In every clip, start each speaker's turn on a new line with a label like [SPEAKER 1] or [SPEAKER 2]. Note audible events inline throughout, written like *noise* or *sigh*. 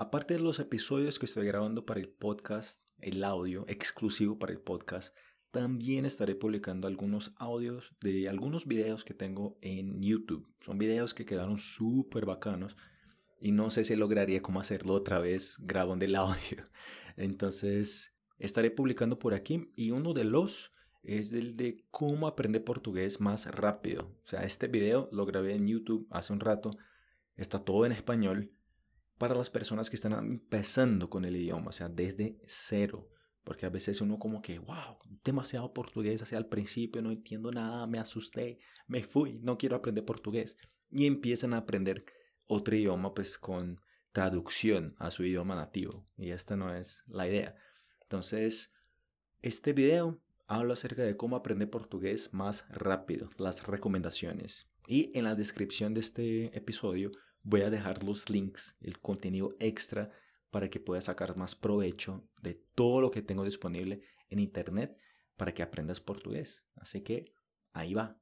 [SPEAKER 1] Aparte de los episodios que estoy grabando para el podcast, el audio exclusivo para el podcast, también estaré publicando algunos audios de algunos videos que tengo en YouTube. Son videos que quedaron súper bacanos y no sé si lograría cómo hacerlo otra vez grabando el *laughs* audio. Entonces estaré publicando por aquí y uno de los es el de cómo aprender portugués más rápido. O sea, este video lo grabé en YouTube hace un rato. Está todo en español para las personas que están empezando con el idioma, o sea, desde cero. Porque a veces uno como que, wow, demasiado portugués hacia el principio, no entiendo nada, me asusté, me fui, no quiero aprender portugués. Y empiezan a aprender otro idioma pues con traducción a su idioma nativo. Y esta no es la idea. Entonces, este video habla acerca de cómo aprender portugués más rápido, las recomendaciones. Y en la descripción de este episodio voy a dejar los links, el contenido extra para que puedas sacar más provecho de todo lo que tengo disponible en internet para que aprendas portugués. Así que ahí va.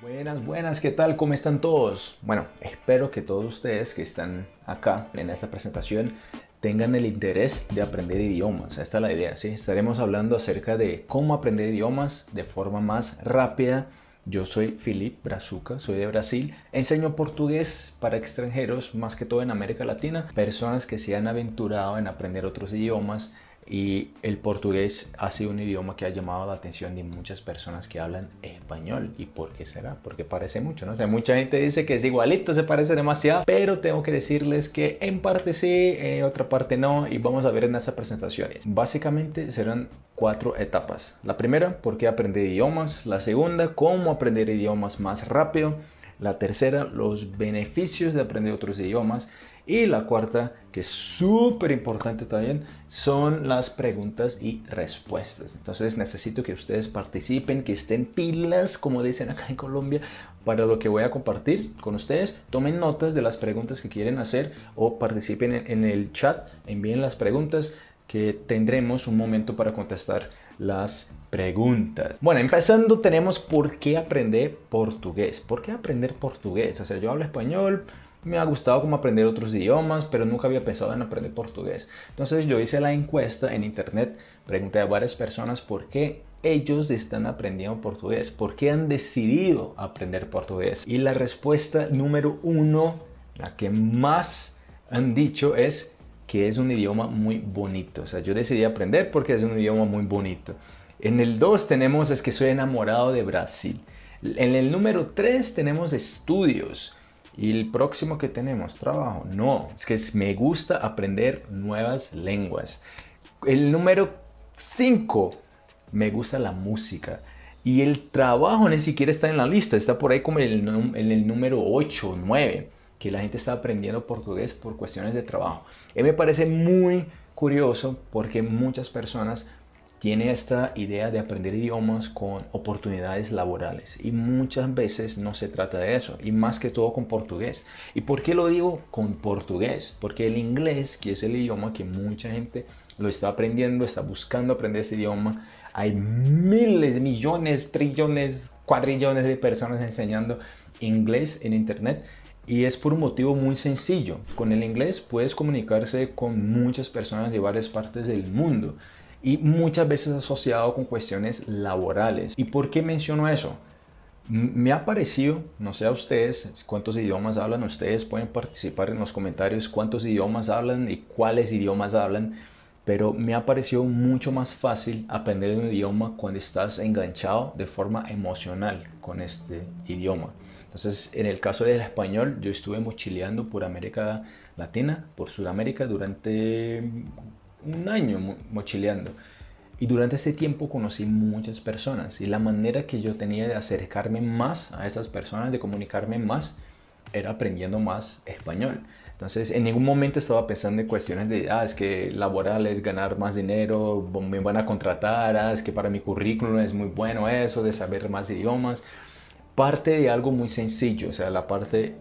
[SPEAKER 1] Buenas, buenas, ¿qué tal? ¿Cómo están todos? Bueno, espero que todos ustedes que están acá en esta presentación tengan el interés de aprender idiomas. Esta es la idea, ¿sí? Estaremos hablando acerca de cómo aprender idiomas de forma más rápida. Yo soy Filipe Brazuca, soy de Brasil. Enseño portugués para extranjeros, más que todo en América Latina, personas que se han aventurado en aprender otros idiomas y el portugués ha sido un idioma que ha llamado la atención de muchas personas que hablan español. ¿Y por qué será? Porque parece mucho, ¿no? O sea, mucha gente dice que es igualito, se parece demasiado, pero tengo que decirles que en parte sí, en otra parte no, y vamos a ver en estas presentaciones. Básicamente serán cuatro etapas. La primera, por qué aprender idiomas. La segunda, cómo aprender idiomas más rápido. La tercera, los beneficios de aprender otros idiomas. Y la cuarta, que es súper importante también, son las preguntas y respuestas. Entonces necesito que ustedes participen, que estén pilas, como dicen acá en Colombia, para lo que voy a compartir con ustedes. Tomen notas de las preguntas que quieren hacer o participen en el chat, envíen las preguntas que tendremos un momento para contestar las preguntas. Bueno, empezando tenemos por qué aprender portugués. ¿Por qué aprender portugués? O sea, yo hablo español, me ha gustado como aprender otros idiomas, pero nunca había pensado en aprender portugués. Entonces yo hice la encuesta en internet, pregunté a varias personas por qué ellos están aprendiendo portugués, por qué han decidido aprender portugués. Y la respuesta número uno, la que más han dicho es que es un idioma muy bonito. O sea, yo decidí aprender porque es un idioma muy bonito. En el 2 tenemos es que soy enamorado de Brasil. En el número 3 tenemos estudios. Y el próximo que tenemos, trabajo. No, es que me gusta aprender nuevas lenguas. El número 5, me gusta la música. Y el trabajo ni siquiera está en la lista, está por ahí como en el, en el número 8 o 9, que la gente está aprendiendo portugués por cuestiones de trabajo. Y me parece muy curioso porque muchas personas tiene esta idea de aprender idiomas con oportunidades laborales y muchas veces no se trata de eso y más que todo con portugués. ¿Y por qué lo digo con portugués? Porque el inglés, que es el idioma que mucha gente lo está aprendiendo, está buscando aprender ese idioma, hay miles, millones, trillones, cuadrillones de personas enseñando inglés en internet y es por un motivo muy sencillo. Con el inglés puedes comunicarse con muchas personas de varias partes del mundo y muchas veces asociado con cuestiones laborales. ¿Y por qué menciono eso? Me ha parecido, no sé a ustedes, cuántos idiomas hablan, ustedes pueden participar en los comentarios cuántos idiomas hablan y cuáles idiomas hablan, pero me ha parecido mucho más fácil aprender un idioma cuando estás enganchado de forma emocional con este idioma. Entonces, en el caso del español, yo estuve mochileando por América Latina, por Sudamérica durante un año mochileando. Y durante ese tiempo conocí muchas personas y la manera que yo tenía de acercarme más a esas personas, de comunicarme más, era aprendiendo más español. Entonces, en ningún momento estaba pensando en cuestiones de, ah, es que laboral es ganar más dinero, me van a contratar, ah, es que para mi currículum es muy bueno eso, de saber más idiomas. Parte de algo muy sencillo, o sea, la parte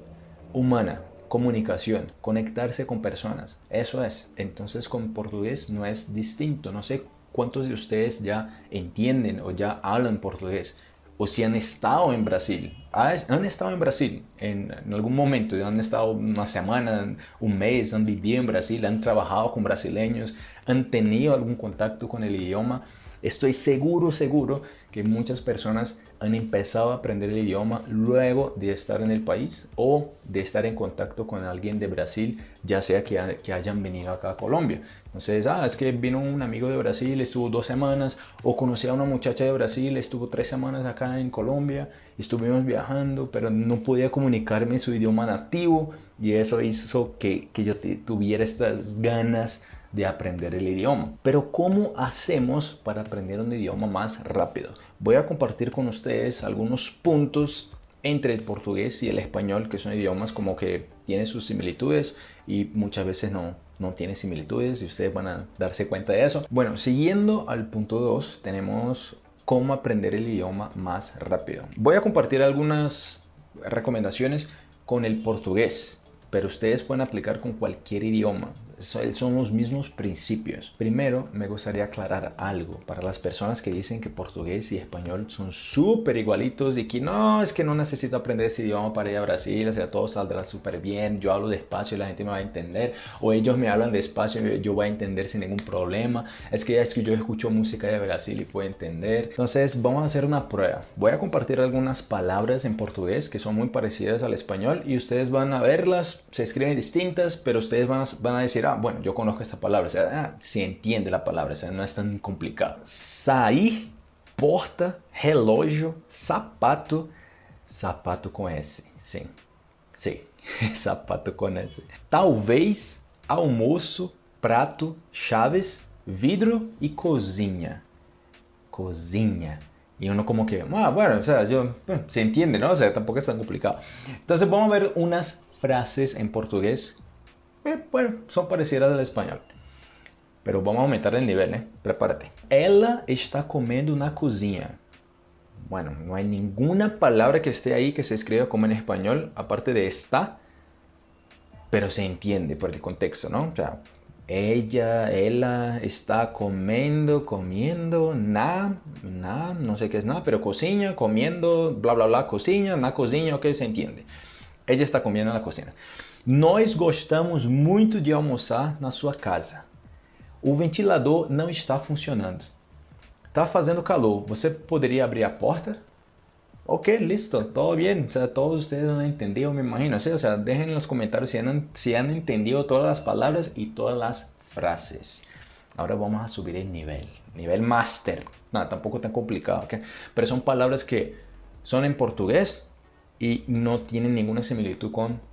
[SPEAKER 1] humana, comunicación, conectarse con personas. Eso es. Entonces con portugués no es distinto. No sé cuántos de ustedes ya entienden o ya hablan portugués. o si han estado en Brasil. Han estado en Brasil en, algún momento, han estado una semana, un mes, han vivido en Brasil, han trabajado con brasileños, han tenido algún contacto con el idioma. Estoy seguro, seguro que muchas personas han empezado a aprender el idioma luego de estar en el país o de estar en contacto con alguien de Brasil, ya sea que, hayan venido acá a Colombia. Entonces, ah, es que vino un amigo de Brasil, estuvo dos semanas, o conocí a una muchacha de Brasil, estuvo tres semanas acá en Colombia, estuvimos viajando, pero no podía comunicarme su idioma nativo y eso hizo que, que yo tuviera estas ganas de aprender el idioma. Pero ¿cómo hacemos para aprender un idioma más rápido? Voy a compartir con ustedes algunos puntos entre el portugués y el español, que son idiomas como que tienen sus similitudes y muchas veces no, no tienen similitudes y ustedes van a darse cuenta de eso. Bueno, siguiendo al punto 2, tenemos cómo aprender el idioma más rápido. Voy a compartir algunas recomendaciones con el portugués, pero ustedes pueden aplicar con cualquier idioma son los mismos principios. Primero, me gustaría aclarar algo para las personas que dicen que portugués y español son súper igualitos y que no, es que no necesito aprender ese idioma para ir a Brasil, o sea, todo saldrá súper bien, yo hablo despacio y la gente me va a entender, o ellos me hablan despacio y yo voy a entender sin ningún problema, es que es que yo escucho música de Brasil y puedo entender. Entonces, vamos a hacer una prueba. Voy a compartir algunas palabras en portugués que son muy parecidas al español y ustedes van a verlas, se escriben distintas, pero ustedes van a, van a decir, bueno, yo conozco esta palabra, ah, se entiende la palabra, o no es tan complicado. Sair, porta, relógio, sapato, sapato com S, sim, sim, sapato *laughs* com S. Talvez, almoço, prato, chaves, vidro e cozinha. Cozinha. Y uno como que, ah, bueno, o sea, yo, se entiende, ¿no? Tampoco es tan complicado. Entonces vamos a ver unas frases en portugués eh, bueno, son parecidas al español. Pero vamos a aumentar el nivel, ¿eh? Prepárate. Ela está comiendo na cozinha. Bueno, no hay ninguna palabra que esté ahí que se escriba como en español, aparte de está, pero se entiende por el contexto, ¿no? O sea, ella, ella está comiendo, comiendo, na, na, no sé qué es nada, pero cocina, comiendo, bla, bla, bla, cocina, na cozinha, ok, se entiende. Ella está comiendo en la cocina. Nós gostamos muito de almoçar na sua casa. O ventilador não está funcionando. Está fazendo calor. Você poderia abrir a porta? Ok, listo, todo bien. O sea, todos ustedes han entendido, me imagino. ¿sí? O sea, dejen en los comentarios si han, si han entendido todas las palabras y todas las frases. Ahora vamos a subir el nivel, nivel máster. Nada, tampoco tan complicado, ¿ok? Pero son palabras que son en portugués y no tienen ninguna similitud con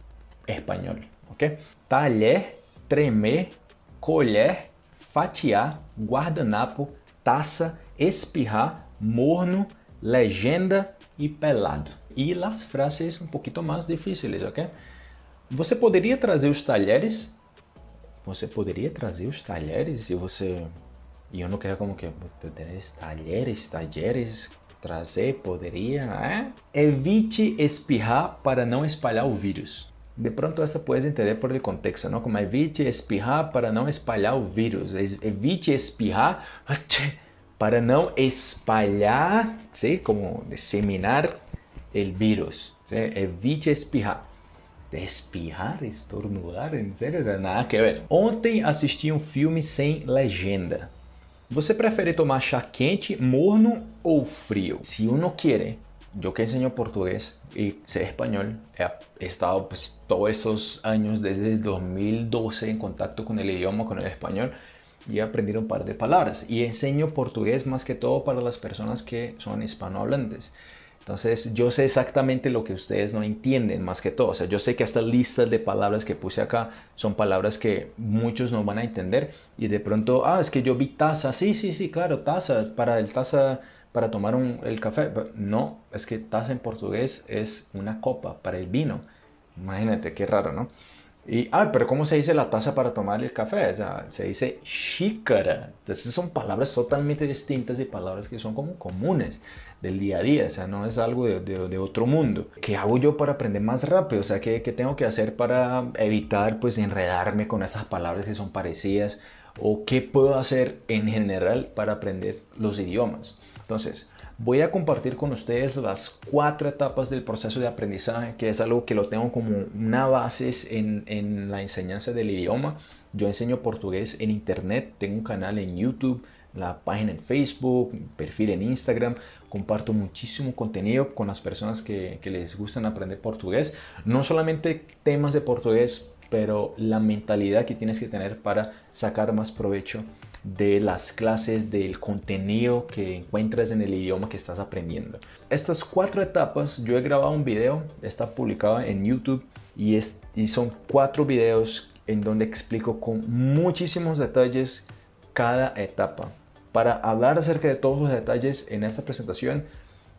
[SPEAKER 1] espanhol, ok? Talher, tremer, colher, fatiar, guardanapo, taça, espirrar, morno, legenda e pelado. E as frases um pouquinho mais difíceis, ok? Você poderia trazer os talheres? Você poderia trazer os talheres se você... E eu não quero como que... Talheres, talheres, trazer, poderia, é? Evite espirrar para não espalhar o vírus. De pronto essa puedes entender por el contexto, ¿no? Como evite espirrar para não espalhar o vírus, evite espirrar *laughs* para não espalhar, ¿sí? Como disseminar el vírus, evite espirrar. Espirrar, estornudar, en serio, nada que ver. Ontem assisti um filme sem legenda. Você prefere tomar chá quente, morno ou frio? Se uno quiere yo que enseño portugués y sé español, he estado pues, todos esos años, desde el 2012, en contacto con el idioma, con el español, y he aprendido un par de palabras. Y enseño portugués más que todo para las personas que son hispanohablantes. Entonces yo sé exactamente lo que ustedes no entienden más que todo. O sea, yo sé que esta lista de palabras que puse acá son palabras que muchos no van a entender. Y de pronto, ah, es que yo vi taza. Sí, sí, sí, claro, taza. Para el taza para tomar el café. No, es que taza en portugués es una copa para el vino. Imagínate, qué raro, ¿no? Y, ah, pero ¿cómo se dice la taza para tomar el café? O sea, se dice xícara. Entonces son palabras totalmente distintas y palabras que son como comunes del día a día. O sea, no es algo de, de, otro mundo. ¿Qué hago yo para aprender más rápido? O sea, ¿qué, ¿qué, tengo que hacer para evitar pues enredarme con esas palabras que son parecidas? ¿O qué puedo hacer en general para aprender los idiomas? Entonces, voy a compartir con ustedes las cuatro etapas del proceso de aprendizaje, que es algo que lo tengo como una base en, en la enseñanza del idioma. Yo enseño portugués en internet, tengo un canal en YouTube, la página en Facebook, perfil en Instagram. Comparto muchísimo contenido con las personas que, les gustan aprender portugués. No solamente temas de portugués, pero la mentalidad que tienes que tener para sacar más provecho de las clases, del contenido que encuentras en el idioma que estás aprendiendo. Estas cuatro etapas, yo he grabado un video, está publicado en YouTube y, es, y son cuatro videos en donde explico con muchísimos detalles cada etapa. Para hablar acerca de todos los detalles en esta presentación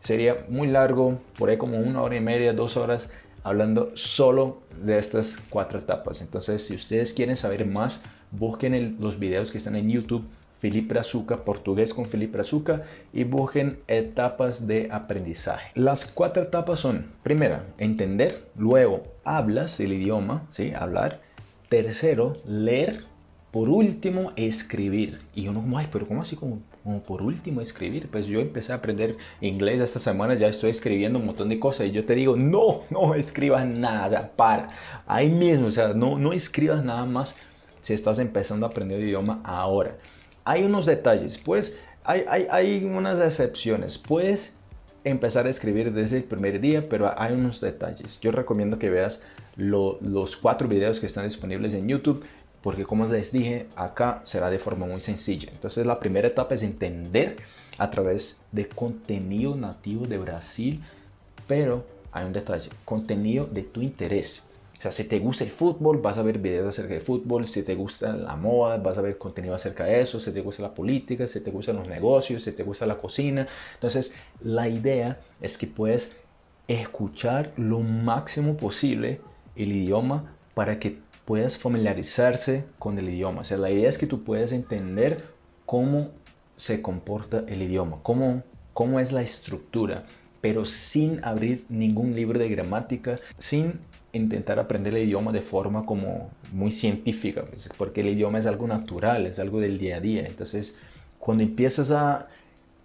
[SPEAKER 1] sería muy largo, por ahí como una hora y media, dos horas, hablando solo de estas cuatro etapas. Entonces, si ustedes quieren saber más, busquen los videos que están en YouTube, Felipe Azuca, portugués con Felipe Azuca, y busquen etapas de aprendizaje. Las cuatro etapas son, primera, entender, luego, hablas el idioma, ¿sí? Hablar. Tercero, leer. Por último, escribir. Y uno como, ay, pero ¿cómo así como, por último escribir? Pues yo empecé a aprender inglés esta semana, ya estoy escribiendo un montón de cosas y yo te digo, no, no escribas nada, para. Ahí mismo, o sea, no, no escribas nada más si estás empezando a aprender el idioma ahora. Hay unos detalles, pues hay, hay, hay unas excepciones. Puedes empezar a escribir desde el primer día, pero hay unos detalles. Yo recomiendo que veas los cuatro videos que están disponibles en YouTube porque como les dije, acá será de forma muy sencilla. Entonces la primera etapa es entender a través de contenido nativo de Brasil, pero hay un detalle, contenido de tu interés. O sea, si te gusta el fútbol, vas a ver videos acerca de fútbol. Si te gusta la moda, vas a ver contenido acerca de eso. Si te gusta la política, si te gustan los negocios, si te gusta la cocina. Entonces, la idea es que puedes escuchar lo máximo posible el idioma para que puedas familiarizarse con el idioma. O sea, la idea es que tú puedas entender cómo se comporta el idioma, cómo, cómo es la estructura, pero sin abrir ningún libro de gramática, sin intentar aprender el idioma de forma como muy científica, pues, porque el idioma es algo natural, es algo del día a día. Entonces, cuando empiezas a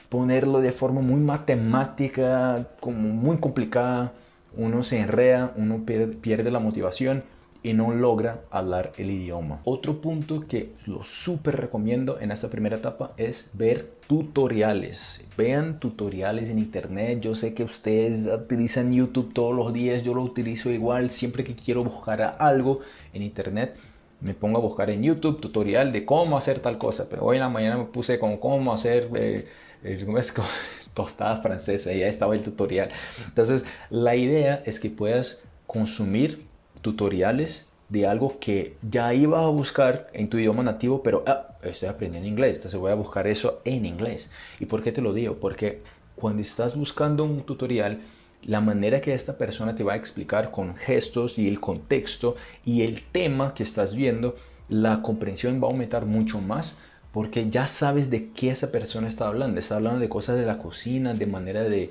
[SPEAKER 1] ponerlo de forma muy matemática, como muy complicada, uno se enrea, uno pierde la motivación y no logra hablar el idioma. Otro punto que lo súper recomiendo en esta primera etapa es ver tutoriales. Vean tutoriales en internet. Yo sé que ustedes utilizan YouTube todos los días. Yo lo utilizo igual siempre que quiero buscar algo en internet. Me pongo a buscar en YouTube tutorial de cómo hacer tal cosa. Pero hoy en la mañana me puse con cómo hacer eh, eh *laughs* tostadas francesas y ya estaba el tutorial. Entonces la idea es que puedas consumir tutoriales de algo que ya iba a buscar en tu idioma nativo, pero ah, estoy aprendiendo inglés, entonces voy a buscar eso en inglés. ¿Y por qué te lo digo? Porque cuando estás buscando un tutorial, la manera que esta persona te va a explicar con gestos y el contexto y el tema que estás viendo, la comprensión va a aumentar mucho más porque ya sabes de qué esa persona está hablando. Está hablando de cosas de la cocina, de manera de,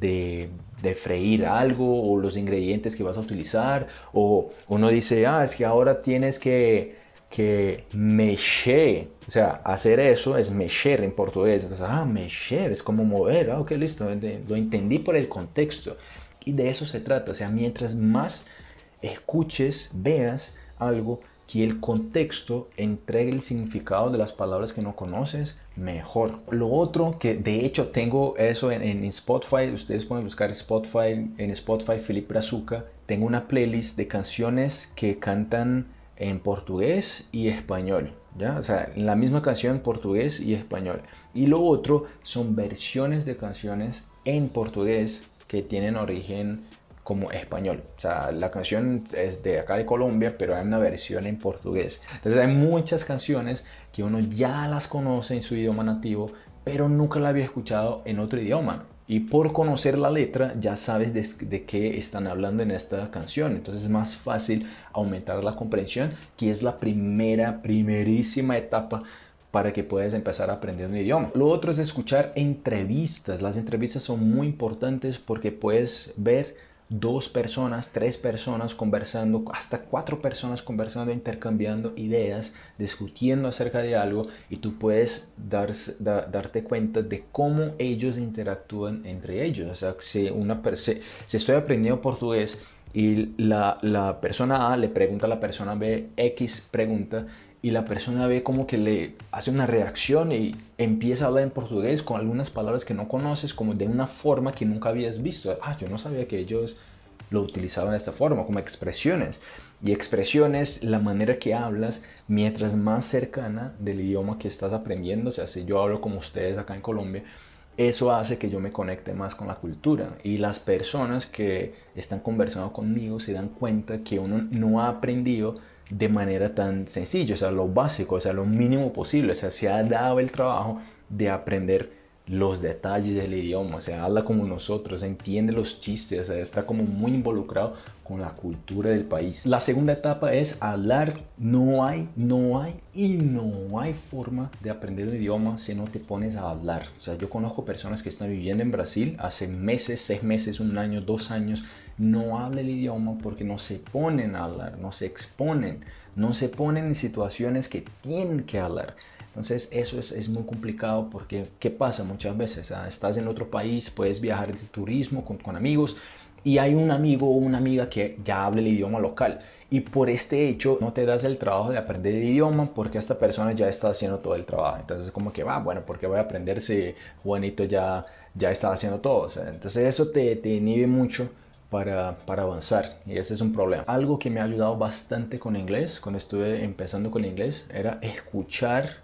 [SPEAKER 1] de, freír algo o los ingredientes que vas a utilizar o uno dice, ah, es que ahora tienes que, que mexer, o sea, hacer eso es mexer en portugués, entonces, ah, mexer es como mover, ah, ok, listo, lo entendí por el contexto. Y de eso se trata, o sea, mientras más escuches, veas algo, que el contexto entregue el significado de las palabras que no conoces mejor. Lo otro que de hecho tengo eso en, Spotify, ustedes pueden buscar Spotify en Spotify Felipe Brazuca. Tengo una playlist de canciones que cantan en portugués y español. ¿ya? O sea, la misma canción en portugués y español. Y lo otro son versiones de canciones en portugués que tienen origen como español. O sea, la canción es de acá de Colombia, pero hay una versión en portugués. Entonces hay muchas canciones que uno ya las conoce en su idioma nativo, pero nunca la había escuchado en otro idioma. Y por conocer la letra ya sabes de, de, qué están hablando en esta canción. Entonces es más fácil aumentar la comprensión, que es la primera, primerísima etapa para que puedas empezar a aprender un idioma. Lo otro es escuchar entrevistas. Las entrevistas son muy importantes porque puedes ver dos personas, tres personas conversando, hasta cuatro personas conversando, intercambiando ideas, discutiendo acerca de algo y tú puedes darte cuenta de cómo ellos interactúan entre ellos. O sea, si, una, si, si estoy aprendiendo portugués y la, la persona A le pregunta a la persona B X pregunta, y la persona ve como que le hace una reacción y empieza a hablar en portugués con algunas palabras que no conoces, como de una forma que nunca habías visto. Ah, yo no sabía que ellos lo utilizaban de esta forma, como expresiones. Y expresiones, la manera que hablas, mientras más cercana del idioma que estás aprendiendo, o sea, si yo hablo como ustedes acá en Colombia, eso hace que yo me conecte más con la cultura. Y las personas que están conversando conmigo se dan cuenta que uno no ha aprendido de manera tan sencilla, o sea, lo básico, o sea, lo mínimo posible, o sea, se ha dado el trabajo de aprender los detalles del idioma, o sea, habla como nosotros, entiende los chistes, o sea, está como muy involucrado con la cultura del país. La segunda etapa es hablar, no hay, no hay y no hay forma de aprender un idioma si no te pones a hablar. O sea, yo conozco personas que están viviendo en Brasil hace meses, seis meses, un año, dos años, no habla el idioma porque no se ponen a hablar, no se exponen, no se ponen en situaciones que tienen que hablar. Entonces eso es, muy complicado porque ¿qué pasa muchas veces? Ah, estás en otro país, puedes viajar de turismo con, amigos y hay un amigo o una amiga que ya habla el idioma local y por este hecho no te das el trabajo de aprender el idioma porque esta persona ya está haciendo todo el trabajo. Entonces como que va, ah, bueno, porque voy a aprender si Juanito ya, ya está haciendo todo? entonces eso te, te inhibe mucho para, para, avanzar y ese es un problema. Algo que me ha ayudado bastante con inglés, cuando estuve empezando con inglés, era escuchar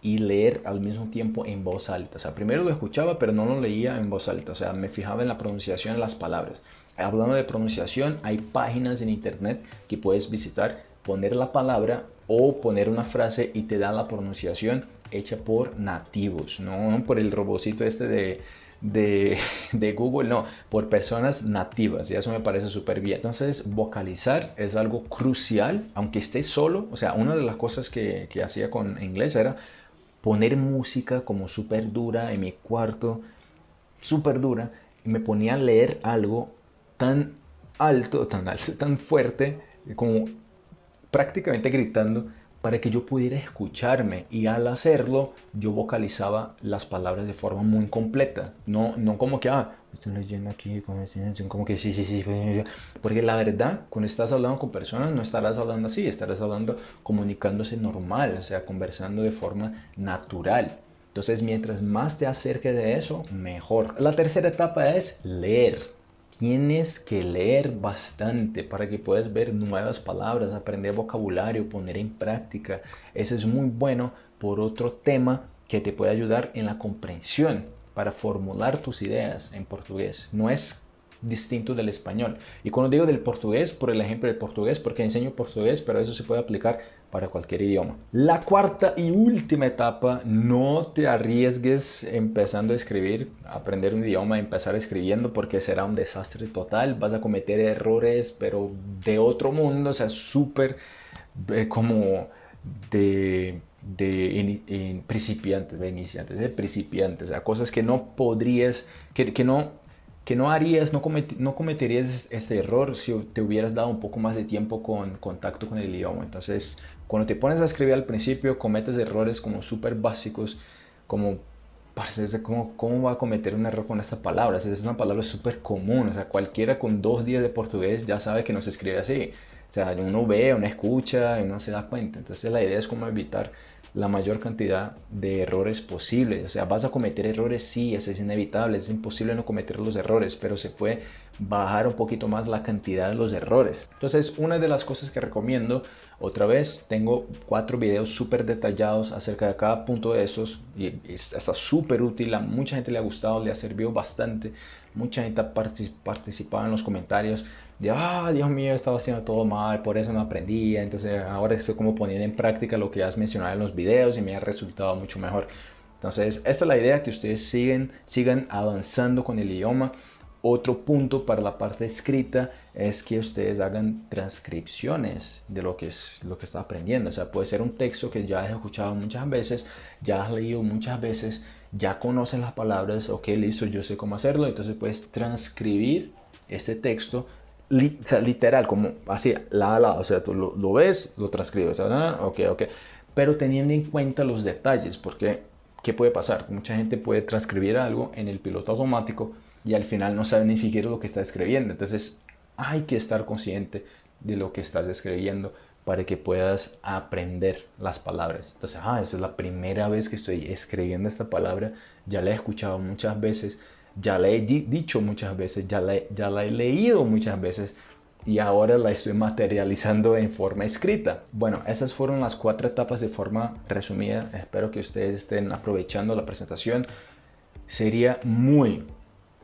[SPEAKER 1] y leer al mismo tiempo en voz alta. O sea, primero lo escuchaba, pero no lo leía en voz alta. O sea, me fijaba en la pronunciación de las palabras. Hablando de pronunciación, hay páginas en internet que puedes visitar, poner la palabra o poner una frase y te da la pronunciación hecha por nativos, no por el robocito este de *laughs* de, Google, no, por personas nativas y eso me parece súper bien. Entonces, vocalizar es algo crucial, aunque esté solo, o sea, una de las cosas que, que hacía con inglés era poner música como súper dura en mi cuarto, súper dura, y me ponía a leer algo tan alto, tan alto, tan fuerte, como prácticamente gritando para que yo pudiera escucharme y al hacerlo yo vocalizaba las palabras de forma muy completa, no, no como que, ah, estoy leyendo aquí como que sí, sí, sí, porque la verdad, cuando estás hablando con personas no estarás hablando así, estarás hablando comunicándose normal, o sea, conversando de forma natural. Entonces, mientras más te acerques de eso, mejor. La tercera etapa es leer tienes que leer bastante para que puedas ver nuevas palabras, aprender vocabulario, poner en práctica. Eso es muy bueno por otro tema que te puede ayudar en la comprensión para formular tus ideas en portugués. No es distinto del español. Y cuando digo del portugués, por el ejemplo del portugués, porque enseño portugués, pero eso se puede aplicar para cualquier idioma. La cuarta y última etapa, no te arriesgues empezando a escribir, aprender un idioma, empezar escribiendo porque será un desastre total, vas a cometer errores, pero de otro mundo, o sea, súper eh, como de de principiantes, de iniciantes, de principiantes, o sea, cosas que no podrías, que, que no que no harías, no, no cometerías este error si te hubieras dado un poco más de tiempo con contacto con el idioma. Entonces, cuando te pones a escribir al principio, cometes errores como súper básicos, como, ¿cómo, ¿cómo va a cometer un error con esta palabra? Es una palabra súper común, o sea, cualquiera con dos días de portugués ya sabe que no se escribe así. O sea, uno ve, uno escucha y no se da cuenta. Entonces, la idea es cómo evitar la mayor cantidad de errores posibles. O sea, vas a cometer errores, sí, eso es inevitable, es imposible no cometer los errores, pero se puede bajar un poquito más la cantidad de los errores. Entonces, una de las cosas que recomiendo, otra vez, tengo cuatro videos súper detallados acerca de cada punto de esos y está súper útil, a mucha gente le ha gustado, le ha servido bastante, mucha gente ha participado en los comentarios de, ah, Dios mío, estaba haciendo todo mal, por eso no aprendía, entonces ahora estoy como poniendo en práctica lo que has mencionado en los videos y me ha resultado mucho mejor. Entonces, esta es la idea, que ustedes siguen, sigan avanzando con el idioma. Otro punto para la parte escrita es que ustedes hagan transcripciones de lo que es lo que está aprendiendo. O sea, puede ser un texto que ya has escuchado muchas veces, ya has leído muchas veces, ya conocen las palabras, ok, listo, yo sé cómo hacerlo. Entonces puedes transcribir este texto literal, como así, la a lado, o sea, tú lo, ves, lo transcribes, ah, ok, ok, pero teniendo en cuenta los detalles, porque ¿qué puede pasar? Mucha gente puede transcribir algo en el piloto automático y al final no sabe ni siquiera lo que está escribiendo, entonces hay que estar consciente de lo que estás escribiendo para que puedas aprender las palabras. Entonces, ah, esa es la primera vez que estoy escribiendo esta palabra, ya la he escuchado muchas veces, ya la he dicho muchas veces, ya la, ya la he leído muchas veces y ahora la estoy materializando en forma escrita. Bueno, esas fueron las cuatro etapas de forma resumida. Espero que ustedes estén aprovechando la presentación. Sería muy,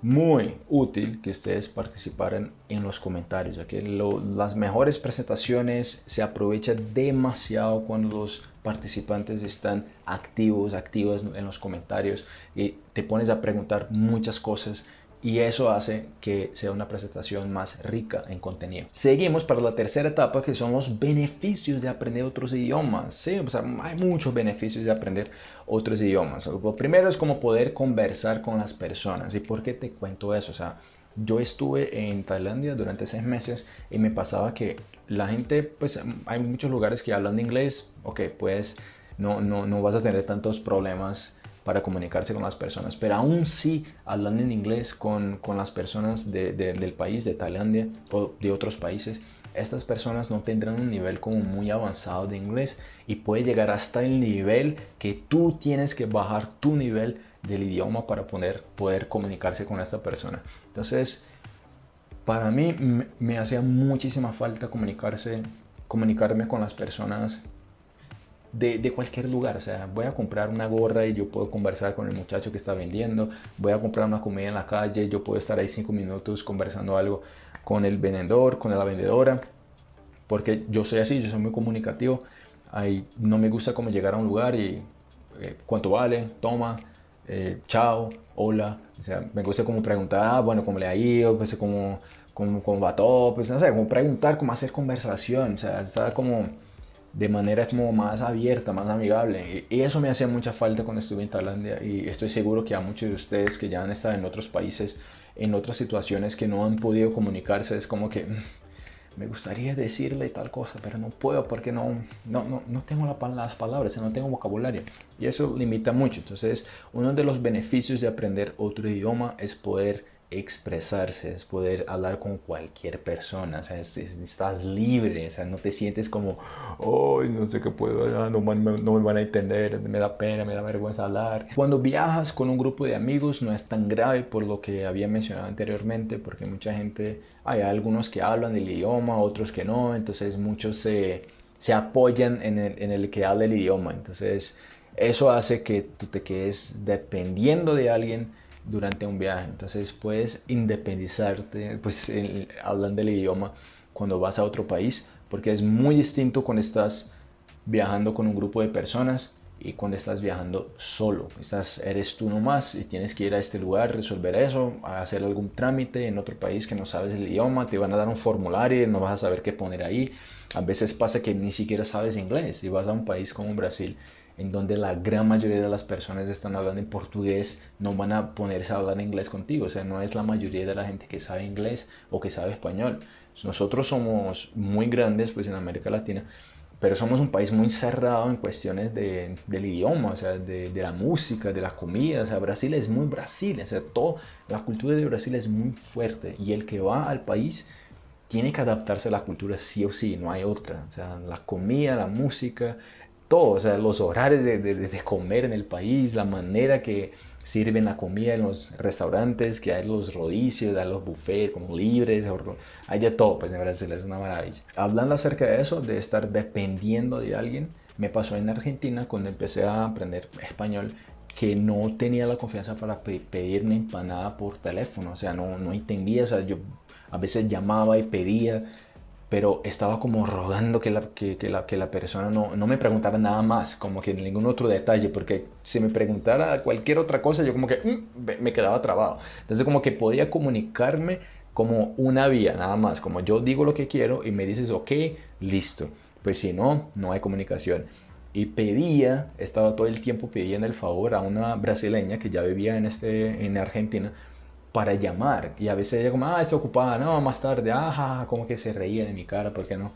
[SPEAKER 1] muy útil que ustedes participaran en los comentarios. que las mejores presentaciones se aprovechan demasiado cuando los participantes están activos, activos en los comentarios y te pones a preguntar muchas cosas y eso hace que sea una presentación más rica en contenido. Seguimos para la tercera etapa que son los beneficios de aprender otros idiomas. Sí, o sea, hay muchos beneficios de aprender otros idiomas. Lo primero es como poder conversar con las personas. ¿Y por qué te cuento eso? O sea, yo estuve en Tailandia durante seis meses y me pasaba que la gente, pues hay muchos lugares que hablan inglés, ok, pues no, no, no vas a tener tantos problemas para comunicarse con las personas, pero aún sí hablando en inglés con, con las personas de, del país, de Tailandia o de otros países, estas personas no tendrán un nivel como muy avanzado de inglés y puede llegar hasta el nivel que tú tienes que bajar tu nivel del idioma para poder, poder comunicarse con esta persona. Entonces, para mí me, hacía muchísima falta comunicarse, comunicarme con las personas de, cualquier lugar. O sea, voy a comprar una gorra y yo puedo conversar con el muchacho que está vendiendo. Voy a comprar una comida en la calle, yo puedo estar ahí cinco minutos conversando algo con el vendedor, con la vendedora. Porque yo soy así, yo soy muy comunicativo. Ahí no me gusta como llegar a un lugar y eh, cuánto vale, toma, eh, chao, hola. O sea, me gusta como preguntar, ah, bueno, cómo le ha ido, pues cómo, cómo, cómo va todo, pues no sé, como preguntar, cómo hacer conversación. O sea, está como de manera como más abierta, más amigable. Y eso me hacía mucha falta cuando estuve en Tailandia y estoy seguro que a muchos de ustedes que ya han estado en otros países, en otras situaciones que no han podido comunicarse, es como que me gustaría decirle tal cosa, pero no puedo porque no, no, no, no tengo las palabras, no tengo vocabulario. Y eso limita mucho. Entonces, uno de los beneficios de aprender otro idioma es poder expresarse, es poder hablar con cualquier persona, o sea, estás libre, o sea, no te sientes como, oh, no sé qué puedo hablar, no, no, me van a entender, me da pena, me da vergüenza hablar. Cuando viajas con un grupo de amigos no es tan grave por lo que había mencionado anteriormente, porque mucha gente, hay algunos que hablan el idioma, otros que no, entonces muchos se, se apoyan en el, en el que habla el idioma, entonces eso hace que tú te quedes dependiendo de alguien, durante un viaje. Entonces puedes independizarte, pues hablando del idioma, cuando vas a otro país, porque es muy distinto cuando estás viajando con un grupo de personas y cuando estás viajando solo. Estás, eres tú nomás y tienes que ir a este lugar, resolver eso, hacer algún trámite en otro país que no sabes el idioma, te van a dar un formulario no vas a saber qué poner ahí. A veces pasa que ni siquiera sabes inglés y vas a un país como Brasil en donde la gran mayoría de las personas están hablando en portugués, no van a ponerse a hablar inglés contigo. O sea, no es la mayoría de la gente que sabe inglés o que sabe español. Nosotros somos muy grandes pues en América Latina, pero somos un país muy cerrado en cuestiones de, del idioma, o sea, de, de, la música, de la comida. O sea, Brasil es muy Brasil, o sea, todo, la cultura de Brasil es muy fuerte y el que va al país tiene que adaptarse a la cultura sí o sí, no hay otra. O sea, la comida, la música, todo, o sea, los horarios de, de, comer en el país, la manera que sirven la comida en los restaurantes, que hay los rodicios, hay los buffets como libres, hay de todo, pues en Brasil es una maravilla. Hablando acerca de eso, de estar dependiendo de alguien, me pasó en Argentina cuando empecé a aprender español que no tenía la confianza para pedir una empanada por teléfono, o sea, no, no entendía, o sea, yo a veces llamaba y pedía, pero estaba como rogando que la, que, la, que la persona no, no, me preguntara nada más, como que ningún otro detalle, porque si me preguntara cualquier otra cosa, yo como que mm, me quedaba trabado. Entonces como que podía comunicarme como una vía, nada más, como yo digo lo que quiero y me dices, ok, listo. Pues si no, no hay comunicación. Y pedía, estaba todo el tiempo pidiendo el favor a una brasileña que ya vivía en, este, en Argentina, para llamar. Y a veces ella como, ah, está ocupada, no, más tarde, ajá, como que se reía de mi cara porque no,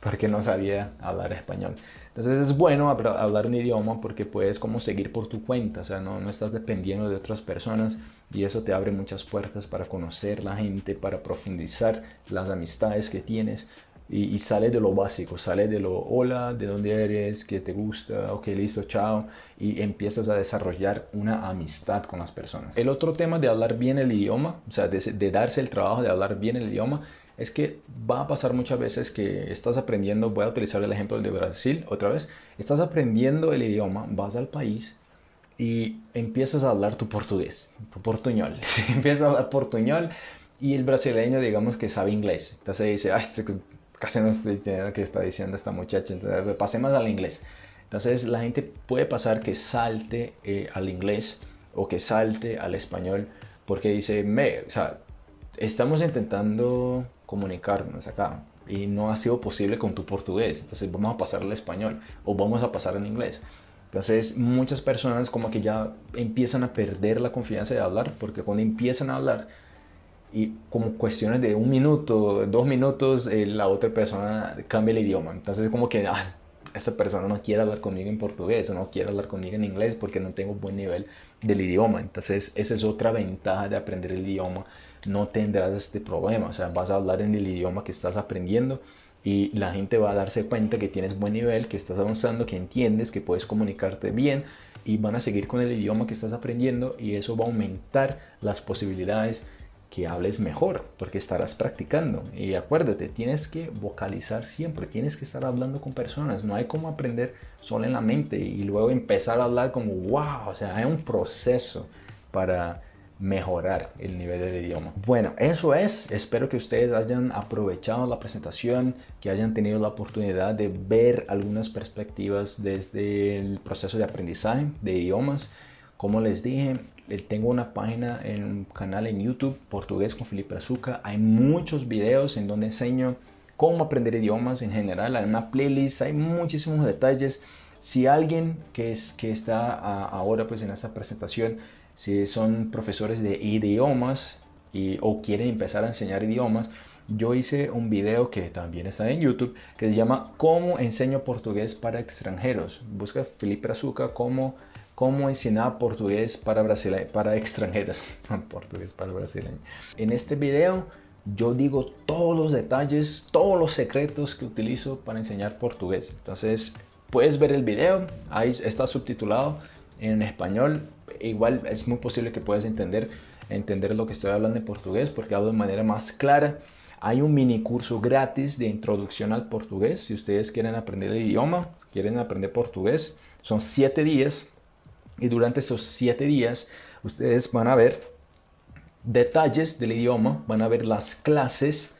[SPEAKER 1] porque no sabía hablar español. Entonces es bueno hablar un idioma porque puedes como seguir por tu cuenta, o sea, no, no estás dependiendo de otras personas y eso te abre muchas puertas para conocer la gente, para profundizar las amistades que tienes y, sale de lo básico, sale de lo hola, de dónde eres, qué te gusta, ok, listo, chao, y empiezas a desarrollar una amistad con las personas. El otro tema de hablar bien el idioma, o sea, de, de darse el trabajo de hablar bien el idioma, es que va a pasar muchas veces que estás aprendiendo, voy a utilizar el ejemplo de Brasil otra vez, estás aprendiendo el idioma, vas al país y empiezas a hablar tu portugués, tu portuñol, *laughs* empiezas a hablar portuñol y el brasileño digamos que sabe inglés, entonces dice, ay, este casi no estoy entendiendo qué está diciendo esta muchacha, entonces pasemos al inglés. Entonces la gente puede pasar que salte eh, al inglés o que salte al español porque dice, me, o sea, estamos intentando comunicarnos acá y no ha sido posible con tu portugués, entonces vamos a pasar al español o vamos a pasar al inglés. Entonces muchas personas como que ya empiezan a perder la confianza de hablar porque cuando empiezan a hablar y como cuestiones de un minuto, dos minutos, eh, la otra persona cambia el idioma. Entonces como que ah, esta persona no quiere hablar conmigo en portugués o no quiere hablar conmigo en inglés porque no tengo buen nivel del idioma. Entonces esa es otra ventaja de aprender el idioma. No tendrás este problema. O sea, vas a hablar en el idioma que estás aprendiendo y la gente va a darse cuenta que tienes buen nivel, que estás avanzando, que entiendes, que puedes comunicarte bien y van a seguir con el idioma que estás aprendiendo y eso va a aumentar las posibilidades que hables mejor, porque estarás practicando. Y acuérdate, tienes que vocalizar siempre, tienes que estar hablando con personas. No hay como aprender solo en la mente y luego empezar a hablar como, wow, o sea, hay un proceso para mejorar el nivel del idioma. Bueno, eso es. Espero que ustedes hayan aprovechado la presentación, que hayan tenido la oportunidad de ver algunas perspectivas desde el proceso de aprendizaje de idiomas. Como les dije, tengo una página en un canal en YouTube, Portugués con Felipe Azuca. Hay muchos videos en donde enseño cómo aprender idiomas en general. Hay una playlist, hay muchísimos detalles. Si alguien que, es, que está ahora pues en esta presentación, si son profesores de idiomas y, o quieren empezar a enseñar idiomas, yo hice un video que también está en YouTube que se llama ¿Cómo enseño portugués para extranjeros? Busca Felipe Azuca como cómo enseñar portugués para, para extranjeros. *laughs* portugués para brasileños. En este video yo digo todos los detalles, todos los secretos que utilizo para enseñar portugués. Entonces puedes ver el video, ahí está subtitulado en español. Igual es muy posible que puedas entender, entender lo que estoy hablando en portugués porque hablo de manera más clara. Hay un mini curso gratis de introducción al portugués. Si ustedes quieren aprender el idioma, quieren aprender portugués, son siete días y durante esos siete días ustedes van a ver detalles del idioma, van a ver las clases,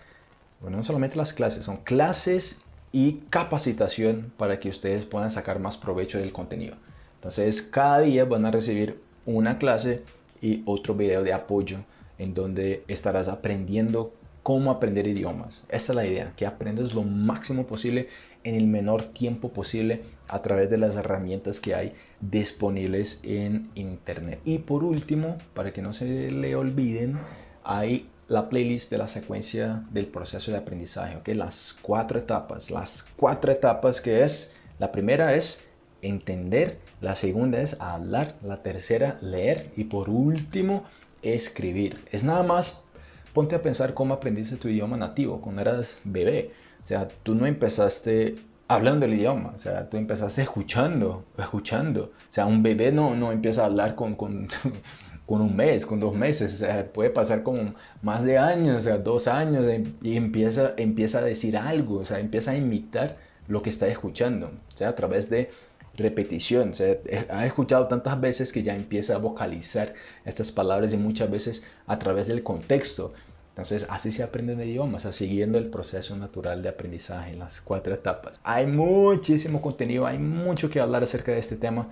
[SPEAKER 1] bueno, no solamente las clases, son clases y capacitación para que ustedes puedan sacar más provecho del contenido. Entonces, cada día van a recibir una clase y otro video de apoyo en donde estarás aprendiendo cómo aprender idiomas. Esta es la idea, que aprendas lo máximo posible en el menor tiempo posible a través de las herramientas que hay disponibles en internet. Y por último, para que no se le olviden, hay la playlist de la secuencia del proceso de aprendizaje, ¿ok? Las cuatro etapas, las cuatro etapas que es, la primera es entender, la segunda es hablar, la tercera leer y por último escribir. Es nada más, ponte a pensar cómo aprendiste tu idioma nativo cuando eras bebé. O sea, tú no empezaste hablando el idioma, o sea, tú empezaste escuchando, escuchando. O sea, un bebé no, no empieza a hablar con, con, *laughs* con un mes, con dos meses, o sea, puede pasar como más de años, o sea, dos años, em, y empieza, empieza a decir algo, o sea, empieza a imitar lo que está escuchando, o sea, a través de repetición, o sea, ha escuchado tantas veces que ya empieza a vocalizar estas palabras y muchas veces a través del contexto. Entonces, así se aprenden idiomas, siguiendo el proceso natural de aprendizaje en las cuatro etapas. Hay muchísimo contenido, hay mucho que hablar acerca de este tema.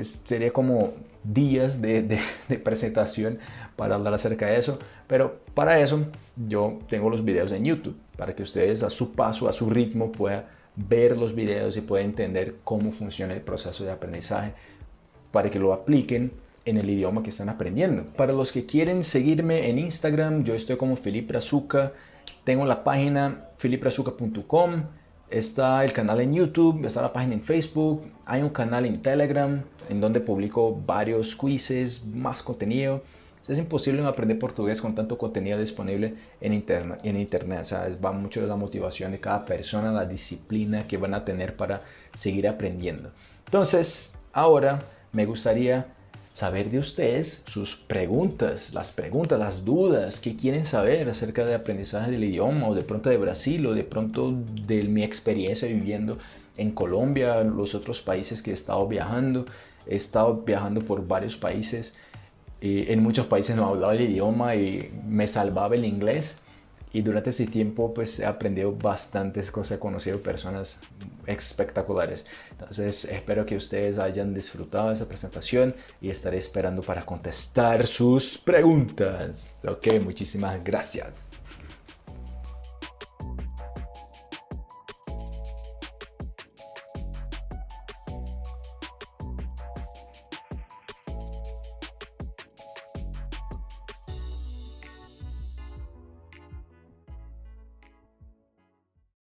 [SPEAKER 1] sería como días *laughs* de, presentación para hablar acerca de eso, pero para eso yo tengo los videos en YouTube, para que ustedes a su paso, a su ritmo puedan ver los videos y puedan entender cómo funciona el proceso de aprendizaje, para que lo apliquen en el idioma que están aprendiendo. Para los que quieren seguirme en Instagram, yo estoy como Felipe Brazuca. Tengo la página filiprazuca.com. Está el canal en YouTube, está la página en Facebook, hay un canal en Telegram en donde publico varios quizzes, más contenido. Es imposible aprender portugués con tanto contenido disponible en internet. En internet. Va mucho la motivación de cada persona, la disciplina que van a tener para seguir aprendiendo. Entonces, ahora me gustaría saber de ustedes sus preguntas, las preguntas, las dudas que quieren saber acerca del aprendizaje del idioma o de pronto de Brasil o de pronto de mi experiencia viviendo en Colombia, los otros países que he estado viajando. He estado viajando por varios países en muchos países no hablaba el idioma y me salvaba el inglés. Y durante ese tiempo pues he aprendido bastantes cosas, he conocido personas espectaculares. Entonces espero que ustedes hayan disfrutado esa presentación y estaré esperando para contestar sus preguntas. Ok, muchísimas gracias.